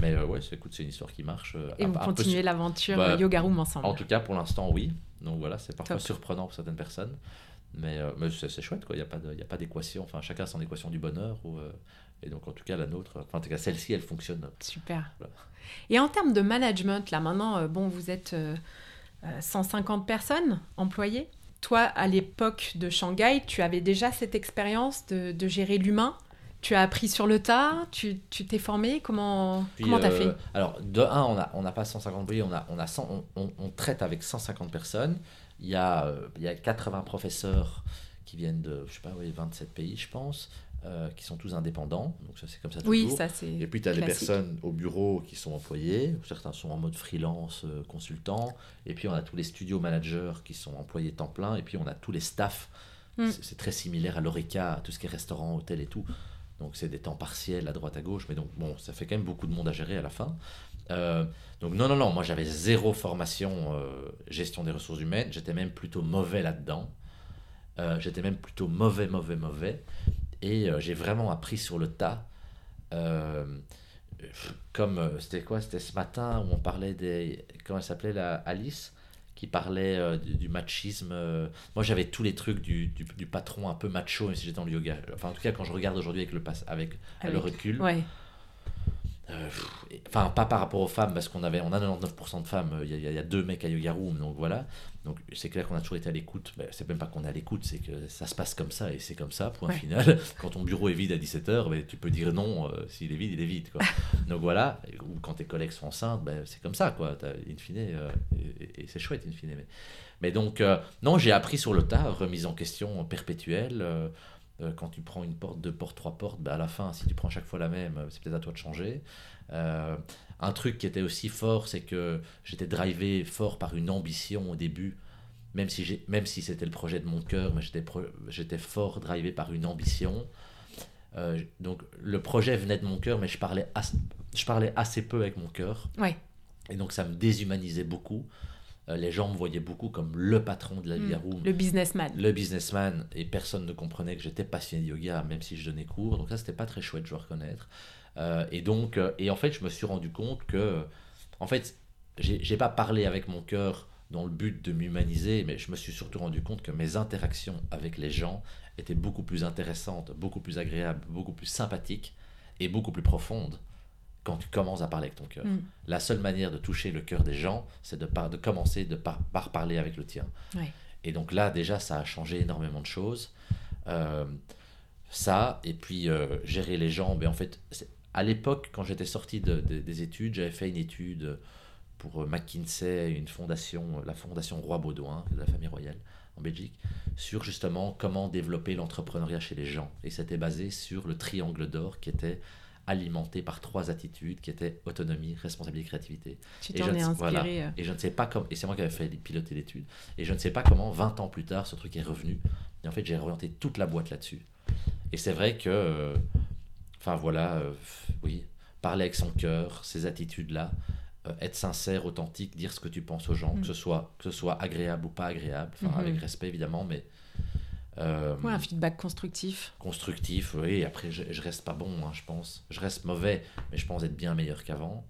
S2: Mais ouais, écoute, c'est une histoire qui marche.
S1: Et vous continuez l'aventure bah, Yoga Room ensemble
S2: En tout cas, pour l'instant, oui. Donc voilà, c'est parfois surprenant pour certaines personnes. Mais, euh, mais c'est chouette, quoi. Il n'y a pas d'équation. Enfin, chacun a son équation du bonheur. Ou, euh, et donc, en tout cas, la nôtre, enfin, en tout cas, celle-ci, elle fonctionne.
S1: Super.
S2: Voilà.
S1: Et en termes de management, là maintenant, euh, bon, vous êtes euh, euh, 150 personnes employées? Toi, à l'époque de Shanghai, tu avais déjà cette expérience de, de gérer l'humain? Tu as appris sur le tas, tu t'es formé? Comment
S2: Puis,
S1: comment t'as
S2: euh,
S1: fait?
S2: Alors, de 1, on n'a on n'a pas 150 employés, on, a, on, a 100 on, on- on traite avec 150 personnes. Il y, a, euh, il y a 80 professeurs qui viennent de, je sais pas, oui, 27 pays, je pense, euh, qui sont tous indépendants. Donc, ça, c'est comme ça
S1: Oui,
S2: toujours.
S1: ça c'est.
S2: Et puis, tu as
S1: classique.
S2: personnes au bureau qui sont employées, certains sont en mode freelance, euh, consultant, et puis on a tous les studio managers qui sont employés temps plein, et puis on a tous les staffs.
S1: Mm.
S2: C'est- très similaire à l'ORECA, à tout ce qui est restaurant, hôtel et tout. Donc, c'est des temps partiels à droite à gauche, mais donc, bon, ça fait quand même beaucoup de monde à gérer à la fin. Euh, donc, non, non, non, moi j'avais zéro formation euh, gestion des ressources humaines, j'étais même plutôt mauvais là-dedans. J'étais même plutôt mauvais, mauvais, mauvais. Et euh, j'ai vraiment appris sur le tas. Euh, comme euh, c'était quoi? C'était ce matin où on parlait des. Comment elle s'appelait la Alice? Qui parlait euh, du, machisme. euh. Moi j'avais tous les trucs du, du, du patron un peu macho, même si j'étais le yoga. Enfin en tout cas quand je regarde aujourd'hui avec le pass, avec, le
S1: Avec-
S2: recul.
S1: Ouais.
S2: Euh, Enfin, pas par rapport aux femmes, parce qu'on avait, on a 99% de femmes, il y, a- il y a- deux mecs à Yoga Room, donc voilà. Donc c'est clair qu'on a toujours été à l'écoute. Ben, c'est même pas qu'on est à l'écoute, c'est que ça se passe comme ça et c'est comme ça, point
S1: Ouais.
S2: final. Quand ton bureau est vide à 17h, ben, tu peux dire non, euh, s'il est vide, il est vide. Quoi. donc voilà, ou quand tes collègues sont enceintes, ben, c'est comme ça, quoi. T'as- in fine, euh, et, et- et c'est chouette, in fine. Mais, mais donc, euh, non, j'ai appris sur le tas, remise en question perpétuelle. Euh, quand tu prends une porte, deux portes, trois portes, ben, à la fin, si tu prends chaque fois la même, euh, c'est peut-être à toi de changer. Euh, un truc qui était aussi fort, c'est que j'étais drivé fort par une ambition au début, même si, j'ai- même si c'était le projet de mon cœur, mais j'étais, fort drivé par une ambition. Euh, donc le projet venait de mon cœur, mais je parlais, as- je parlais assez peu avec mon cœur.
S1: Ouais.
S2: Et donc ça me déshumanisait beaucoup. Euh, les gens me voyaient beaucoup comme le patron de la
S1: Mm.
S2: Via Room.
S1: Le businessman.
S2: le businessman. Et personne ne comprenait que j'étais passionné de yoga même si je donnais cours. Donc ça c'était pas très chouette je dois reconnaître. Euh, et donc euh, et en fait je me suis rendu compte que en fait j'ai j'ai pas parlé avec mon cœur dans le but de m'humaniser mais je me suis surtout rendu compte que mes interactions avec les gens étaient beaucoup plus intéressantes beaucoup plus agréables beaucoup plus sympathiques et beaucoup plus profondes quand tu commences à parler avec ton cœur
S1: Mm.
S2: la seule manière de toucher le cœur des gens c'est de, par- de commencer de par, par parler avec le tien et donc là, déjà, ça a changé énormément de choses. Euh, ça, et puis euh, gérer les gens. Mais en fait, à l'époque, quand j'étais sorti de- de- des études, j'avais fait une étude pour euh, McKinsey, une fondation, la fondation Roi Baudouin, de la famille royale en Belgique, sur justement comment développer l'entrepreneuriat chez les gens. Et c'était basé sur le triangle d'or qui était alimenté par trois attitudes qui étaient autonomie, responsabilité, créativité.
S1: Tu
S2: Et
S1: t'en
S2: je ne voilà.
S1: inspiré. euh,
S2: Et je ne sais pas comment, et c'est moi qui avais fait piloter l'étude, et je ne sais pas comment, 20 ans plus tard, ce truc est revenu. Et en fait, j'ai orienté toute la boîte là-dessus. Et c'est vrai que, euh, enfin voilà, euh, oui, parler avec son cœur, ces attitudes-là, euh, être sincère, authentique, dire ce que tu penses aux gens,
S1: Mm.
S2: que, ce soit, que ce soit agréable ou pas agréable, enfin
S1: Mhm.
S2: avec respect évidemment, mais euh,
S1: Ouais, un feedback constructif.
S2: constructif, oui. Après, je, je reste pas bon, hein, je pense. Je reste mauvais, mais je pense être bien meilleur qu'avant.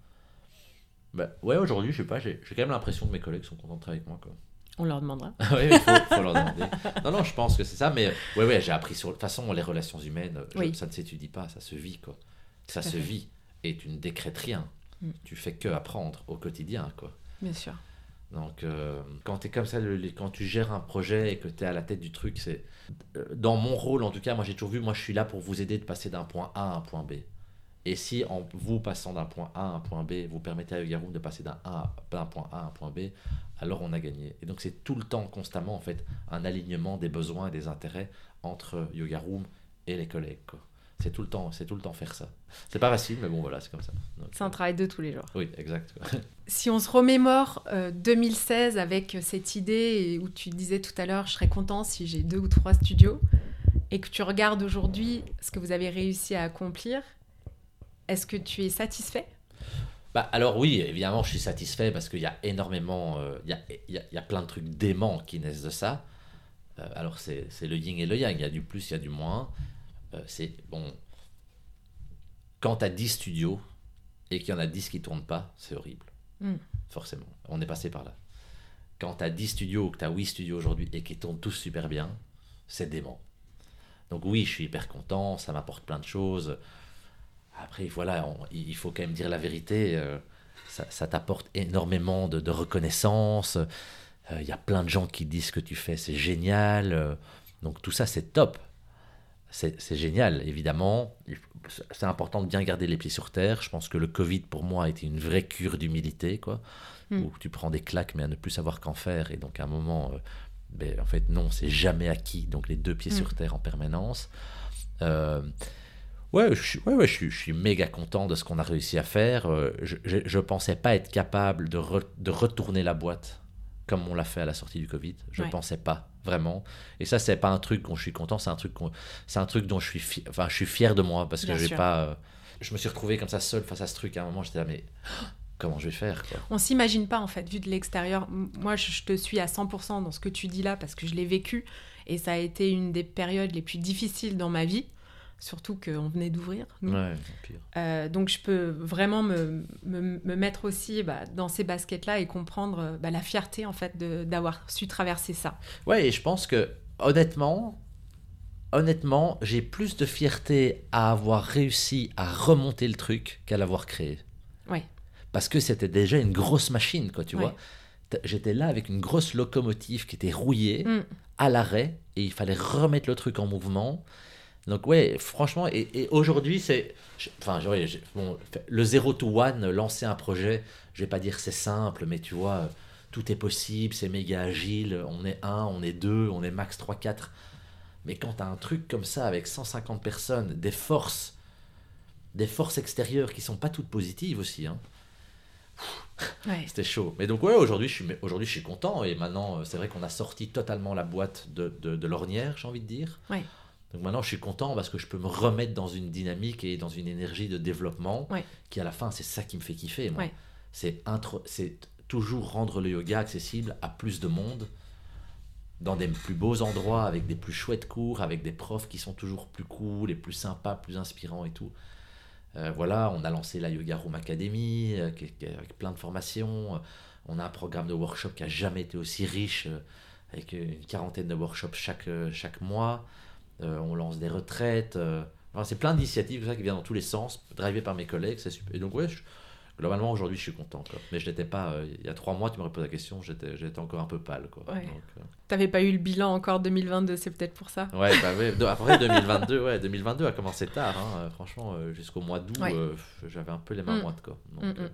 S2: Bah, ouais, aujourd'hui, je sais pas, j'ai j'ai quand même l'impression que mes collègues sont contents de travailler avec moi, quoi.
S1: On leur demandera.
S2: oui, il faut, faut leur demander. Non, non, je pense que c'est ça, mais ouais, ouais, j'ai appris sur. De toute façon, les relations humaines, je-
S1: Oui.
S2: ça ne s'étudie pas, ça se vit, quoi. Ça se
S1: fait.
S2: vit. Et tu ne décrètes rien.
S1: Mm.
S2: Tu fais que apprendre au quotidien, quoi.
S1: Bien sûr.
S2: Donc, euh, quand tu comme ça, quand tu gères un projet et que tu es à la tête du truc, c'est. euh, Dans mon rôle, en tout cas, moi j'ai toujours vu, moi je suis là pour vous aider de passer d'un point A à un point B. Et si en vous passant d'un point A à un point B, vous permettez à Yoga Room de passer d'un point A à un point B, alors on a gagné. Et donc c'est tout le temps, constamment, en fait, un alignement des besoins et des intérêts entre Yoga Room et les collègues. C'est tout le temps, c'est tout le temps faire ça. C'est pas facile, mais bon voilà, c'est comme ça.
S1: C'est un travail de tous les jours.
S2: Oui, exact.
S1: Si on se remémore euh, 2016 avec cette idée où tu disais tout à l'heure, je serais content si j'ai deux ou trois studios, et que tu regardes aujourd'hui ce que vous avez réussi à accomplir, est-ce que tu es satisfait?
S2: Bah, alors oui, évidemment, je suis satisfait parce qu'il y a énormément, euh, il y, a, il y a- il y a plein de trucs déments qui naissent de ça. Euh, alors c'est c'est le yin et le yang, il y a du plus, il y a du moins. Euh, c'est bon. Quand tu as 10 studios et qu'il y en a 10 qui tournent pas, c'est horrible.
S1: Mm.
S2: Forcément, on est passé par là. Quand tu as 10 studios ou que tu as 8 studios aujourd'hui et qui tournent tous super bien, c'est dément. Donc oui, je suis hyper content, ça m'apporte plein de choses. Après, voilà, il faut quand même dire la vérité. Euh, ça, t'apporte énormément de, reconnaissance. Il y a plein de gens qui disent que tu fais, c'est génial. donc tout ça, c'est top c'est génial, évidemment. C'est important de bien garder les pieds sur terre. Je pense que le Covid, pour moi, a été une vraie cure d'humilité, quoi. Hmm. Où tu prends des claques, mais à ne plus savoir qu'en faire. Et donc, à un moment, euh, ben, en fait, non, c'est jamais acquis. Donc, les deux pieds sur hmm. terre en permanence. Euh, ouais, je, ouais, ouais, je, suis, méga content de ce qu'on a réussi à faire. Euh, je ne pensais pas être capable de, de retourner la boîte comme on l'a fait à la sortie du Covid. Je ne pensais pas vraiment. Et ça, c'est pas un truc dont je suis content, c'est un truc, c'est un truc dont je suis, fier, enfin, je suis fier de moi parce que j'ai pas. Euh, je me suis retrouvé comme ça seul face à ce truc. À un moment, j'étais là, mais comment je vais faire quoi?
S1: On s'imagine pas en fait, vu de l'extérieur. Moi, je te suis à 100% dans ce que tu dis là parce que je l'ai vécu et ça a été une des périodes les plus difficiles dans ma vie surtout qu'on venait d'ouvrir. Euh, donc je peux vraiment me, me, mettre aussi bah, dans ces baskets-là et comprendre euh, bah, la fierté en fait d'avoir su traverser ça.
S2: Ouais, et je pense que honnêtement, honnêtement, j'ai plus de fierté à avoir réussi à remonter le truc qu'à l'avoir créé.
S1: Ouais.
S2: Parce que c'était déjà une grosse machine, quoi, tu vois. J'étais là avec une grosse locomotive qui était rouillée, mm. à l'arrêt, et il fallait remettre le truc en mouvement. Donc ouais, franchement, et, aujourd'hui, c'est... Enfin, bon, le 0 to 1, lancer un projet, je vais pas dire c'est simple, mais tu vois, tout est possible, c'est méga agile, on est 1, on est 2, on est max 3, 4. Mais quand tu as un truc comme ça, avec 150 personnes, des forces, des forces extérieures qui sont pas toutes positives aussi, hein, C'était chaud. Mais donc, ouais, aujourd'hui, je suis, aujourd'hui, je suis content. Et maintenant, c'est vrai qu'on a sorti totalement la boîte de, de, de l'ornière, j'ai envie de dire.
S1: Ouais.
S2: Donc maintenant, je suis content parce que je peux me remettre dans une dynamique et dans une énergie de développement qui, à la fin, c'est ça qui me fait kiffer. Moi. C'est, c'est toujours rendre le yoga accessible à plus de monde, dans des plus beaux endroits, avec des plus chouettes cours, avec des profs qui sont toujours plus cool et plus sympas, plus inspirants et tout. Euh, voilà, on a lancé la Yoga Room Academy euh, avec plein de formations. On a un programme de workshop qui a jamais été aussi riche, euh, avec une quarantaine de workshops chaque, chaque mois. Euh, on lance des retraites. Euh, enfin, c'est plein d'initiatives qui viennent dans tous les sens, drivées par mes collègues. C'est super. Et donc, ouais, globalement, aujourd'hui, je suis content. Mais je n'étais pas. Euh, il y a trois mois, tu m'aurais posé la question, j'étais encore un peu pâle. Quoi.
S1: Ouais. T'avais pas eu le bilan encore 2022, c'est peut-être pour ça.
S2: Ouais, bah ouais. Après 2022, ouais, 2022 a commencé tard. Hein. Franchement, jusqu'au mois d'août, j'avais un peu les mains mm. moites. Quoi. Mm, mm.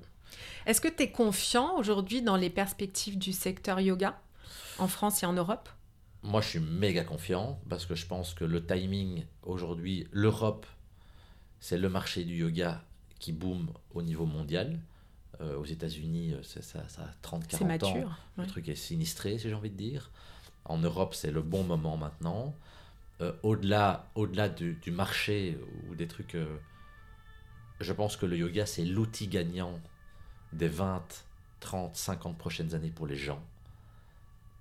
S1: Est-ce que tu es confiant aujourd'hui dans les perspectives du secteur yoga en France et en Europe?
S2: Moi, je suis méga confiant parce que je pense que le timing aujourd'hui, l'Europe, c'est le marché du yoga qui boom au niveau mondial. Euh, aux États-Unis, euh, ça, ça, a 30-40 ans. Le truc est sinistré, si j'ai envie de dire. En Europe, c'est le bon moment maintenant. Euh, au-delà au -delà du, du, marché ou des trucs, je pense que le yoga, c'est l'outil gagnant des 20, 30, 50 prochaines années pour les gens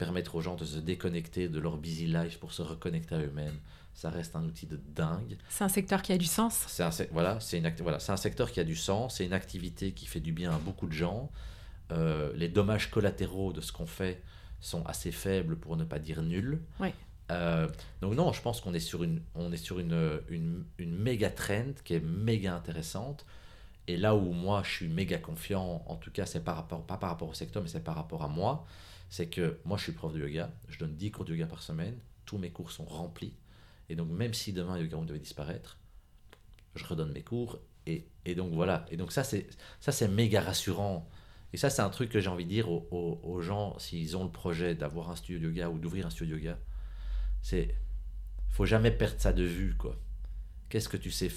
S2: permettre aux gens de se déconnecter de leur busy life pour se reconnecter à eux-mêmes, ça reste un outil de dingue.
S1: C'est un secteur qui a du sens.
S2: C'est un, voilà, c'est une, voilà, c'est un secteur qui a du sens, c'est une activité qui fait du bien à beaucoup de gens. Euh, les dommages collatéraux de ce qu'on fait sont assez faibles pour ne pas dire nuls. Euh, donc non, je pense qu'on est sur une, on est sur une, une, une méga trend qui est méga intéressante. Et là où moi je suis méga confiant, en tout cas c'est par rapport, pas par rapport au secteur, mais c'est par rapport à moi, c'est que moi je suis prof de yoga, je donne 10 cours de yoga par semaine, tous mes cours sont remplis, et donc même si demain Yoga Room devait disparaître, je redonne mes cours, et, et donc voilà, et donc ça c'est, ça c'est méga rassurant, et ça c'est un truc que j'ai envie de dire aux, aux, gens, s'ils ont le projet d'avoir un studio de yoga ou d'ouvrir un studio de yoga, c'est, faut jamais perdre ça de vue, quoi. Qu'est-ce que tu sais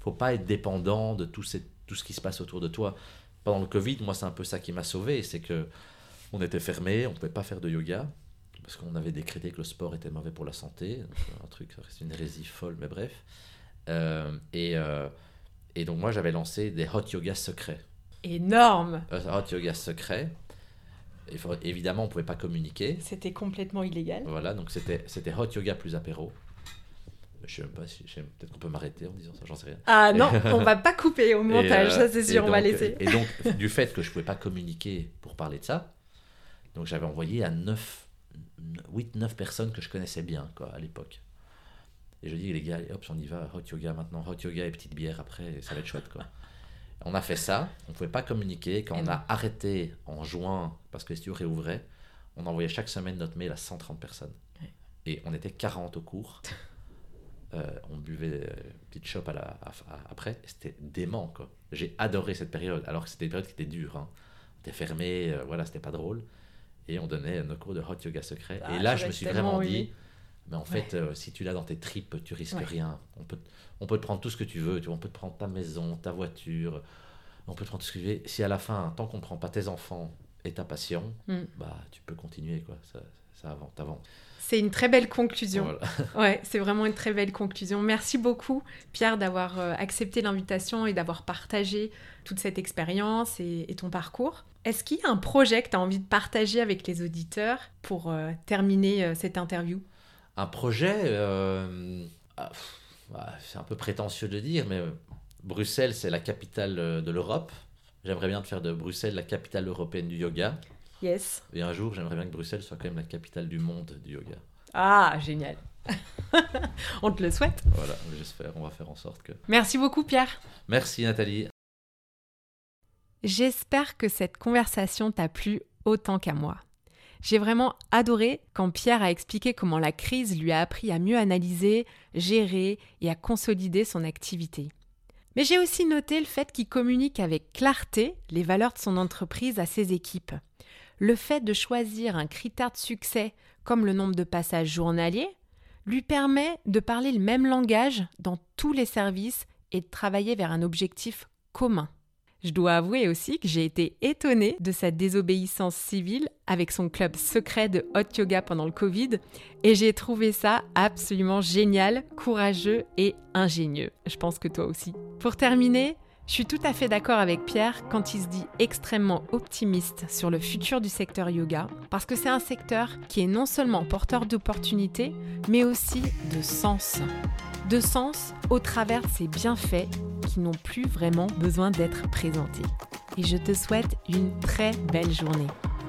S2: Faut pas être dépendant de tout, tout ce qui se passe autour de toi. Pendant le Covid, moi c'est un peu ça qui m'a sauvé, c'est que on était fermé, on ne pouvait pas faire de yoga parce qu'on avait décrété que le sport était mauvais pour la santé. Un truc, c'est une hérésie folle, mais bref. Euh, et, euh, et, donc moi, j'avais lancé des hot yoga secrets.
S1: Énorme
S2: euh, Hot yoga secrets. évidemment, on ne pouvait pas communiquer.
S1: C'était complètement illégal.
S2: Voilà, donc c'était, c'était hot yoga plus apéro. Je sais même pas si. Peut-être qu'on peut m'arrêter en disant ça, j'en sais rien.
S1: Ah non, on va pas couper au montage, ça c'est sûr, on va laisser.
S2: Et donc, du fait que je pouvais pas communiquer pour parler de ça, donc j'avais envoyé à neuf 8-9 personnes que je connaissais bien quoi, à l'époque. Et je dis, les gars, hop, on y va, hot yoga maintenant, hot yoga et petite bière après, ça va être chouette. Quoi. On a fait ça, on ne pouvait pas communiquer. Quand on a arrêté en juin, parce que les studios réouvraient, on envoyait chaque semaine notre mail à 130 personnes. Et on était 40 au cours. Euh, on buvait une petite chope à la, après. C'était dément. Quoi. J'ai adoré cette période, alors que c'était une période qui était dure. Hein. On était fermé, euh, voilà, c'était pas drôle. Et on donnait nos cours de hot yoga secret. et ah, là, je me suis vraiment dit, mais en fait, euh, si tu l'as dans tes tripes, tu risques rien. On peut, on peut te prendre tout ce que tu veux. Tu on peut te prendre ta maison, ta voiture. On peut te prendre tout ce que tu veux. Si à la fin, tant qu'on ne prend pas tes enfants et ta passion, mm. bah, tu peux continuer. Quoi. Ça, ça avance,
S1: c'est une très belle conclusion. ouais, c'est vraiment une très belle conclusion. Merci beaucoup, Pierre, d'avoir euh, accepté l'invitation et d'avoir partagé toute cette expérience et, ton parcours. Est-ce qu'il y a un projet que tu as envie de partager avec les auditeurs pour euh, terminer euh, cette interview?
S2: Un projet, ah, bah, c'est un peu prétentieux de dire, mais Bruxelles, c'est la capitale de l'Europe. J'aimerais bien faire de Bruxelles la capitale européenne du yoga.
S1: Yes.
S2: Et un jour, j'aimerais bien que Bruxelles soit quand même la capitale du monde du yoga.
S1: Ah, génial. on te le souhaite.
S2: Voilà, j'espère. On va faire en sorte que.
S1: Merci beaucoup, Pierre.
S2: Merci, Nathalie.
S1: J'espère que cette conversation t'a plu autant qu'à moi. J'ai vraiment adoré quand Pierre a expliqué comment la crise lui a appris à mieux analyser, gérer et à consolider son activité. Mais j'ai aussi noté le fait qu'il communique avec clarté les valeurs de son entreprise à ses équipes le fait de choisir un critère de succès comme le nombre de passages journaliers lui permet de parler le même langage dans tous les services et de travailler vers un objectif commun. Je dois avouer aussi que j'ai été étonnée de sa désobéissance civile avec son club secret de hot yoga pendant le Covid et j'ai trouvé ça absolument génial, courageux et ingénieux. Je pense que toi aussi. Pour terminer, je suis tout à fait d'accord avec Pierre quand il se dit extrêmement optimiste sur le futur du secteur yoga, parce que c'est un secteur qui est non seulement porteur d'opportunités, mais aussi de sens. De sens au travers de ses bienfaits qui n'ont plus vraiment besoin d'être présentés. Et je te souhaite une très belle journée.